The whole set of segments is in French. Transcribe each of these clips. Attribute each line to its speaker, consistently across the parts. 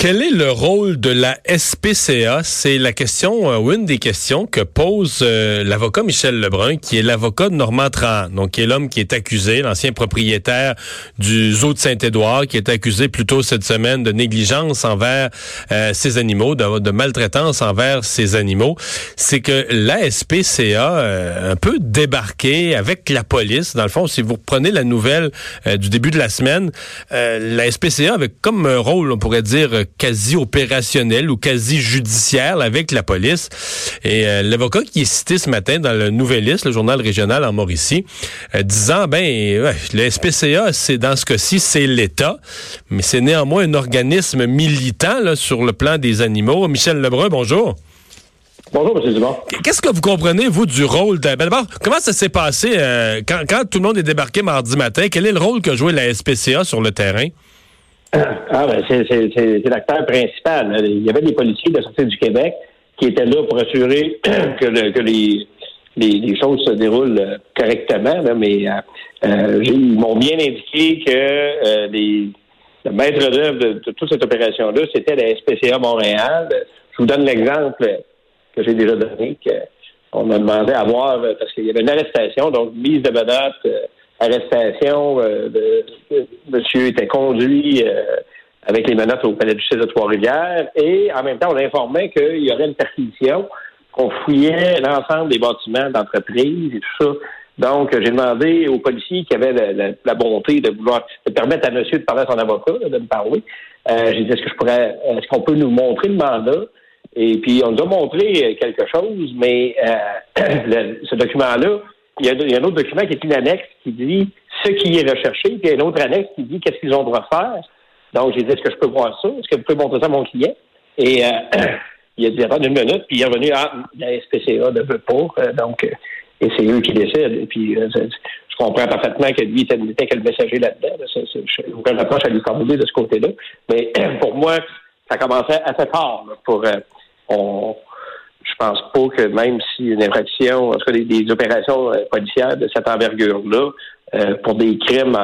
Speaker 1: Quel est le rôle de la SPCA? C'est la question, euh, ou une des questions que pose euh, l'avocat Michel Lebrun, qui est l'avocat de Normand Tran, donc qui est l'homme qui est accusé, l'ancien propriétaire du zoo de Saint-Édouard, qui est accusé plus tôt cette semaine de négligence envers euh, ses animaux, de, maltraitance envers ses animaux. C'est que la SPCA un peu débarqué avec la police. Dans le fond, si vous reprenez la nouvelle du début de la semaine, la SPCA avait comme un rôle, on pourrait dire, quasi opérationnel ou quasi judiciaire avec la police. Et euh, l'avocat qui est cité ce matin dans le Nouvelliste, le journal régional en Mauricie, euh, disant ben le SPCA, c'est dans ce cas-ci, c'est l'État, mais c'est néanmoins un organisme militant là, sur le plan des animaux. Michel Lebrun, bonjour.
Speaker 2: Bonjour, M. Dumont.
Speaker 1: Qu'est-ce que vous comprenez, vous, du rôle de... Ben d'abord, comment ça s'est passé euh, quand, quand tout le monde est débarqué mardi matin? Quel est le rôle que jouait la SPCA sur le terrain?
Speaker 2: Ah, ben, c'est l'acteur principal. Il y avait des policiers de la Sûreté du Québec qui étaient là pour assurer que, les, les, choses se déroulent euh, correctement, mais euh, euh, ils m'ont bien indiqué que les, le maître d'œuvre de, toute cette opération-là, c'était la SPCA Montréal. Je vous donne l'exemple que j'ai déjà donné, qu'on a demandé à voir, parce qu'il y avait une arrestation, donc mise de menace arrestation. Euh, de, monsieur était conduit euh, avec les menottes au palais de justice de Trois-Rivières et en même temps, on informait qu'il y aurait une perquisition, qu'on fouillait l'ensemble des bâtiments d'entreprise et tout ça. Donc, j'ai demandé aux policiers qui avaient la, bonté de vouloir permettre à monsieur de parler à son avocat, de me parler. Euh, j'ai dit, est-ce que je pourrais, est-ce qu'on peut nous montrer le mandat? Et puis, on nous a montré quelque chose, mais ce document-là, il y, a, un autre document qui est une annexe qui dit ce qui est recherché, puis il y a un autre annexe qui dit qu'est-ce qu'ils ont droit de faire. Donc, j'ai dit, est-ce que je peux voir ça? Est-ce que vous pouvez montrer ça à mon client? Et euh, il a dit, attends une minute, puis il est revenu, ah, la SPCA ne veut pas. Euh, donc, euh, et c'est eux qui décident. Puis, je comprends parfaitement que lui n'était que le messager là-dedans. Je n'ai aucun reproche à lui formuler de ce côté-là. Mais pour moi, ça commençait assez fort pour... on, pense pas que même si une infraction, en tout cas des, opérations euh, policières de cette envergure-là, euh, pour des crimes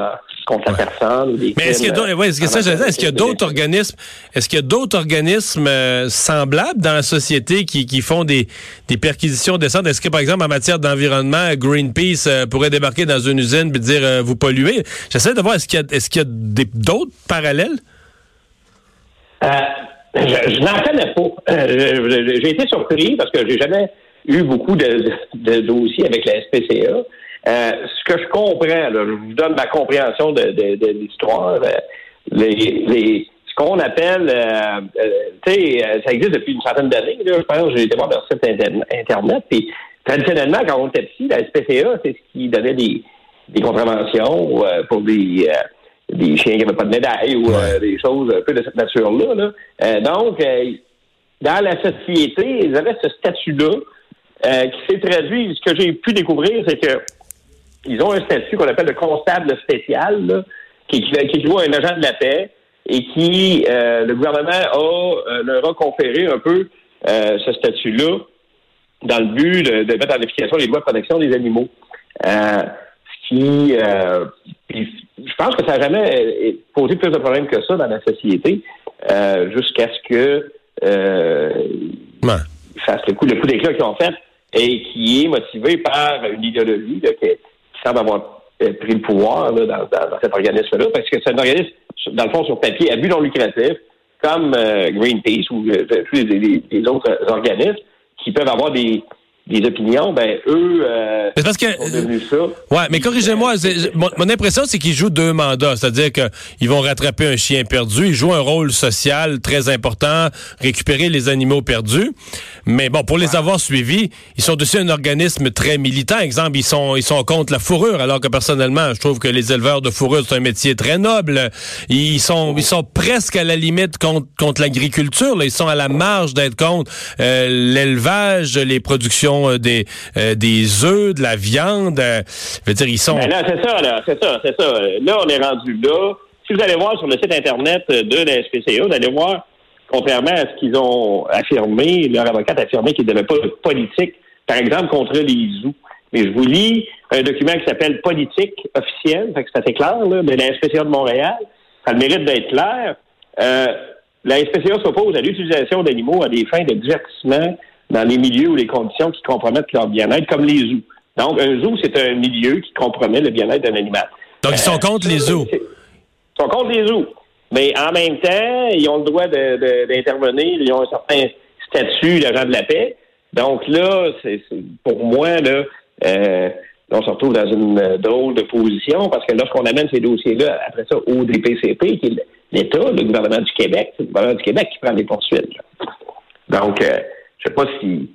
Speaker 2: contre la personne ou des
Speaker 1: Mais est-ce qu'il y a d'autres, est-ce que d'autres organismes, est-ce qu'il y a d'autres organismes euh, semblables dans la société qui, qui font des, des perquisitions décentes? Est-ce que, par exemple, en matière d'environnement, Greenpeace pourrait débarquer dans une usine et dire vous polluez? J'essaie de voir, est-ce qu'il y a, est-ce qu'il y a d'autres parallèles?
Speaker 2: Je, n'en connais pas. Euh, j'ai été surpris parce que j'ai jamais eu beaucoup de, dossiers avec la SPCA. Euh, ce que je comprends, je vous donne ma compréhension de, l'histoire. Euh, les, ce qu'on appelle, tu sais, ça existe depuis une centaine d'années. Je pense j'ai été voir leur site internet. Puis traditionnellement, quand on était petit, la SPCA, c'est ce qui donnait des, des contraventions pour des des chiens qui n'avaient pas de médaille ou euh, des choses un peu de cette nature-là. Euh, donc, euh, dans la société, ils avaient ce statut-là qui s'est traduit. Ce que j'ai pu découvrir, c'est que ils ont un statut qu'on appelle le constable spécial, qui, qui, équivaut à un agent de la paix et qui, le gouvernement a, leur a conféré un peu ce statut-là dans le but de, de mettre en application les lois de protection des animaux. Ce qui, je pense que ça n'a jamais posé plus de problèmes que ça dans la société, euh, jusqu'à ce que euh, fassent le coup, le coup d'éclat qu'ils ont fait et qui est motivé par une idéologie qui, semble avoir euh, pris le pouvoir dans, cet organisme-là, parce que c'est un organisme, dans le fond, sur papier, à but non lucratif, comme euh, Greenpeace ou tous les, autres organismes, qui peuvent avoir des, des opinions, ben eux euh, parce que, ça.
Speaker 1: Ouais, mais corrigez-moi, mon, impression c'est qu'ils jouent deux mandats, c'est-à-dire qu'ils vont rattraper un chien perdu, ils jouent un rôle social très important, récupérer les animaux perdus. Mais bon, pour les avoir suivis, ils sont aussi un organisme très militant. Exemple, ils sont ils sont contre la fourrure, alors que personnellement, je trouve que les éleveurs de fourrure c'est un métier très noble. Ils sont ils sont presque à la limite contre contre l'agriculture. Ils sont à la marge d'être contre euh, l'élevage, les productions euh, des, euh, des œufs, de la viande. Euh, je veux dire, ils sont.
Speaker 2: Ben c'est ça, là, c'est ça, c'est ça. Là, on est rendu là. Si vous allez voir sur le site Internet de la SPCA, vous allez voir contrairement à ce qu'ils ont affirmé, leur avocat a affirmé qu'il n'avait pas de politique, par exemple, contre les zoos. Mais je vous lis un document qui s'appelle Politique officielle, fait que c'est assez clair, là, de la SPCA de Montréal. Ça a le mérite d'être clair. Euh, la SPCA s'oppose à l'utilisation d'animaux à des fins de divertissement dans les milieux ou les conditions qui compromettent leur bien-être, comme les zoos. Donc, un zoo, c'est un milieu qui compromet le bien-être d'un animal.
Speaker 1: Donc, ils sont contre les zoos. Ils
Speaker 2: sont contre les zoos. Mais en même temps, ils ont le droit d'intervenir. Ils ont un certain statut d'agent de la paix. Donc là, c'est pour moi, là, euh, on se retrouve dans une drôle de position parce que lorsqu'on amène ces dossiers-là, après ça, au DPCP, qui est l'État, le gouvernement du Québec, c'est le gouvernement du Québec qui prend les poursuites. Donc, euh, je ne sais pas si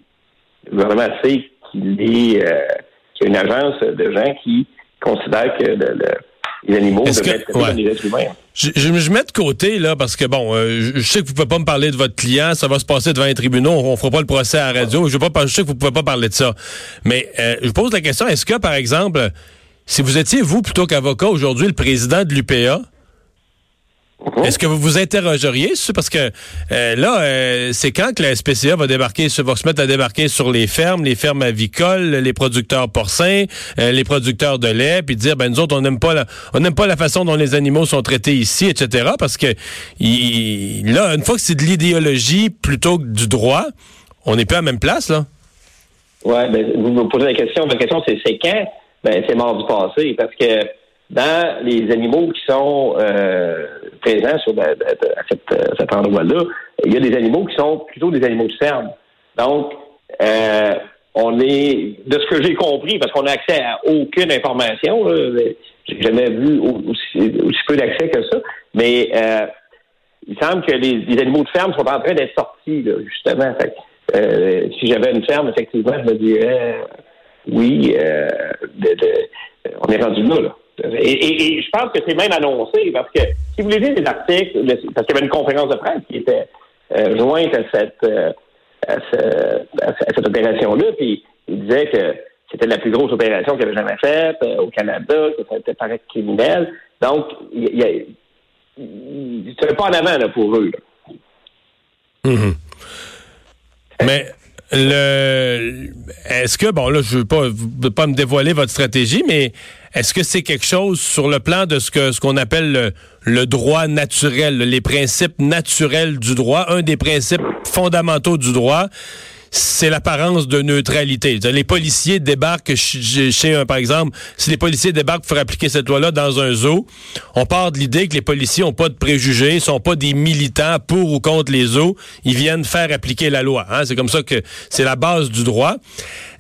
Speaker 2: le gouvernement sait qu'il est, euh, qu'il y a une agence de gens qui considèrent que le les animaux
Speaker 1: que, Je, je, mets de côté, là, parce que, bon, euh, je, sais que vous ne pouvez pas me parler de votre client, ça va se passer devant les tribunaux, on ne fera pas le procès à la radio, je, veux pas, je sais que vous ne pouvez pas parler de ça. Mais euh, je pose la question, est-ce que, par exemple, si vous étiez, vous, plutôt qu'avocat, aujourd'hui, le président de l'UPA, Est-ce que vous vous interrogeriez parce que euh, là, euh, c'est quand que la SPCA va débarquer, va se mettre à débarquer sur les fermes, les fermes avicoles, les producteurs porcins, euh, les producteurs de lait, puis dire ben nous autres on n'aime pas la, on n'aime pas la façon dont les animaux sont traités ici, etc. Parce que là, une fois que c'est de l'idéologie plutôt que du droit, on n'est plus à la même place là.
Speaker 2: Ouais, ben vous me posez la question, la question c'est c'est quand? Ben c'est mort du passé parce que dans les animaux qui sont euh, présents sur à, cet endroit-là, il y a des animaux qui sont plutôt des animaux de ferme. Donc, euh, on est, de ce que j'ai compris, parce qu'on n'a accès à aucune information, j'ai jamais vu aussi, peu d'accès que ça, mais euh, il semble que les, animaux de ferme sont en train d'être sortis, justement. si j'avais une ferme, effectivement, je me dirais oui, on est rendu là. là. Et, je pense que c'est même annoncé, parce que si vous lisez les articles, parce qu'il y avait une conférence de presse qui était euh, jointe à cette, euh, cette opération-là, puis il disait que c'était la plus grosse opération qu'il avait jamais faite euh, au Canada, que c'était paraît criminel. Donc, il y a, pas en avant là, pour eux.
Speaker 1: Mm-hmm. Mais le, est-ce que, bon, là, je veux pas, veux pas me dévoiler votre stratégie, mais est-ce que c'est quelque chose sur le plan de ce que, ce qu'on appelle le, le, droit naturel, les principes naturels du droit? Un des principes fondamentaux du droit, c'est l'apparence de neutralité. Les policiers débarquent chez, un, par exemple, si les policiers débarquent pour appliquer cette loi-là dans un zoo, on part de l'idée que les policiers n'ont pas de préjugés, sont pas des militants pour ou contre les zoos, ils viennent faire appliquer la loi. Hein. C'est comme ça que c'est la base du droit.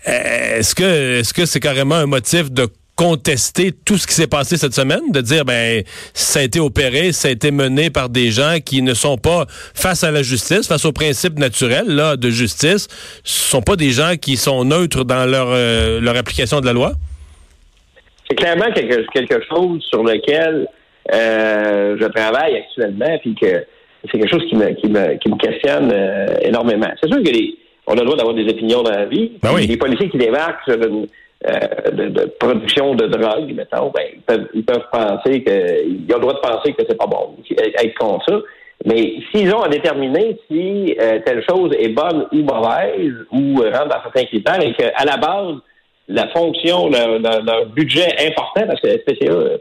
Speaker 1: Euh, est-ce que est-ce que c'est carrément un motif de contester tout ce qui s'est passé cette semaine, de dire ben ça a été opéré, ça a été mené par des gens qui ne sont pas face à la justice, face aux principes naturels là de justice, ce sont pas des gens qui sont neutres dans leur euh, leur application de la loi?
Speaker 2: C'est clairement quelque, quelque chose sur lequel euh, je travaille actuellement, puis que c'est quelque chose qui me qui me, qui me questionne euh, énormément. C'est sûr que les, on a le droit d'avoir des opinions dans la vie.
Speaker 1: Ben oui.
Speaker 2: Les policiers qui débarquent sur une, euh, de, production de drogue, mettons, ben, ils peuvent, ils peuvent penser que, ils ont le droit de penser que c'est pas bon, être contre ça. Mais s'ils ont à déterminer si euh, telle chose est bonne ou mauvaise ou euh, rentre dans certains critères et qu'à la base, la fonction, leur, budget important, parce que la SPCA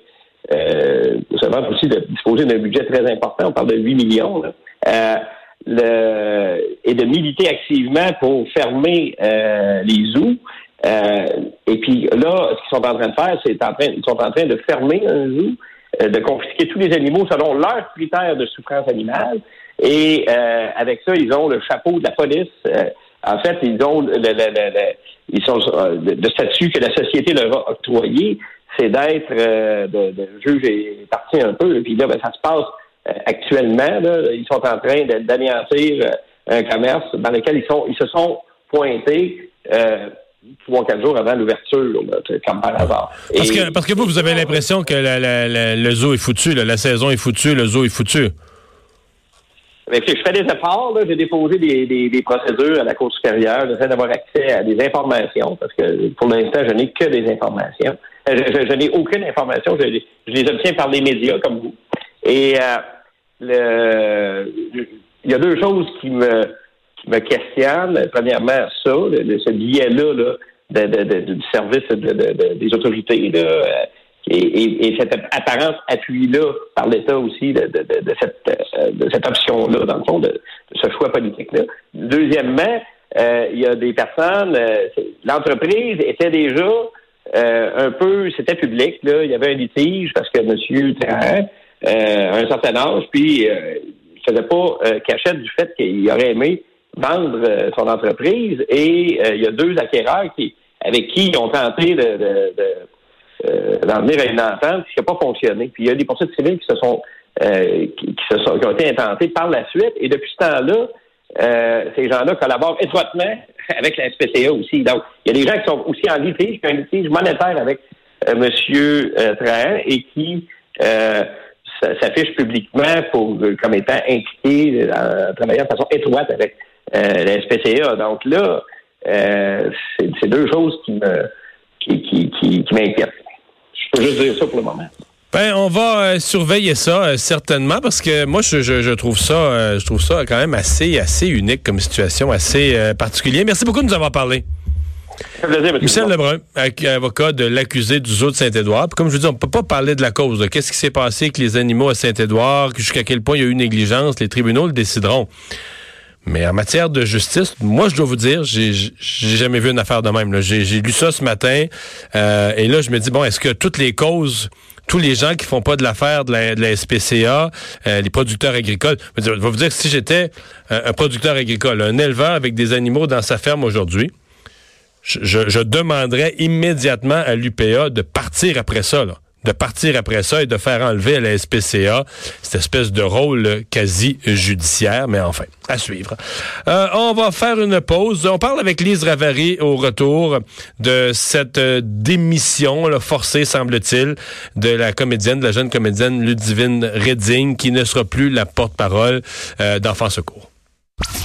Speaker 2: euh, ça aussi de disposer d'un budget très important, on parle de 8 millions, le, et de militer activement pour fermer les zoos, euh, et puis là, ce qu'ils sont en train de faire, c'est en train, ils sont en train de fermer un zoo, euh, de confisquer tous les animaux selon leurs critères de souffrance animale. Et euh, avec ça, ils ont le chapeau de la police. en fait, ils ont le, ils sont de, statut que la société leur a octroyé, c'est d'être de, de, juge parti un peu. Et puis là, ben, ça se passe actuellement. Là, ils sont en train d'anéantir un commerce dans lequel ils sont, ils se sont pointés trois, quatre jours avant l'ouverture, comme par hasard.
Speaker 1: Parce, que, parce que vous, vous avez l'impression que le zoo est foutu, la saison est foutue, le zoo est foutu.
Speaker 2: Mais je fais des efforts, j'ai déposé des, procédures à la Cour supérieure, j'essaie d'avoir accès à des informations, parce que pour l'instant, je n'ai que des informations. Euh, je, n'ai aucune information, je, les obtiens par les médias comme vous. Et euh, le, il y a deux choses qui me, me questionnent. Premièrement, ça, ce billet-là là, du service des autorités. Là, et, et, cette apparence appui-là par l'État aussi de, cette, de cette option-là, dans le fond, de, ce choix politique-là. Deuxièmement, euh, il y a des personnes, euh, l'entreprise était déjà euh, un peu, c'était public, là, il y avait un litige parce que M. Trahan a un certain âge, puis il faisait pas cachette du fait qu'il aurait aimé vendre son entreprise et il y a deux acquéreurs qui avec qui ils ont tenté de, de, euh, d'en venir à une entente qui n'a pas fonctionné. Puis il y a des poursuites civiles qui se sont euh, qui, se sont qui ont été intentées par la suite. Et depuis ce temps-là, euh, ces gens-là collaborent étroitement avec la SPCA aussi. Donc, il y a des gens qui sont aussi en litige, qui ont un litige monétaire avec euh, M. Trahan et qui s'affichent publiquement pour comme étant impliqués en travaillant de façon étroite avec la SPCA. Donc là, c'est deux choses qui me qui, qui, qui, qui m'inquiètent. Je peux juste dire ça pour le moment.
Speaker 1: Ben, on va euh, surveiller ça euh, certainement parce que moi je, je, trouve ça euh, je trouve ça quand même assez assez unique comme situation assez particulière. Merci beaucoup de nous avoir parlé. Michel Lebrun, avocat de l'accusé du zoo de Saint-Édouard. Comme je vous dis, on ne peut pas parler de la cause. Qu'est-ce qui s'est passé avec les animaux à Saint-Édouard, jusqu'à quel point il y a eu négligence, les tribunaux le décideront. Mais en matière de justice, moi, je dois vous dire, j'ai jamais vu une affaire de même. J'ai lu ça ce matin, euh, et là, je me dis, bon, est-ce que toutes les causes, tous les gens qui font pas de l'affaire de la, SPCA, euh, les producteurs agricoles, je vais vous dire, si j'étais euh, un producteur agricole, un éleveur avec des animaux dans sa ferme aujourd'hui, je, je, demanderais immédiatement à l'UPA de partir après ça. Là de partir après ça et de faire enlever à la SPCA cette espèce de rôle quasi judiciaire, mais enfin, à suivre. Euh, on va faire une pause. On parle avec Lise Ravary au retour de cette démission là, forcée, semble-t-il, de la comédienne, de la jeune comédienne Ludivine Redding, qui ne sera plus la porte-parole euh, d'Enfants Secours.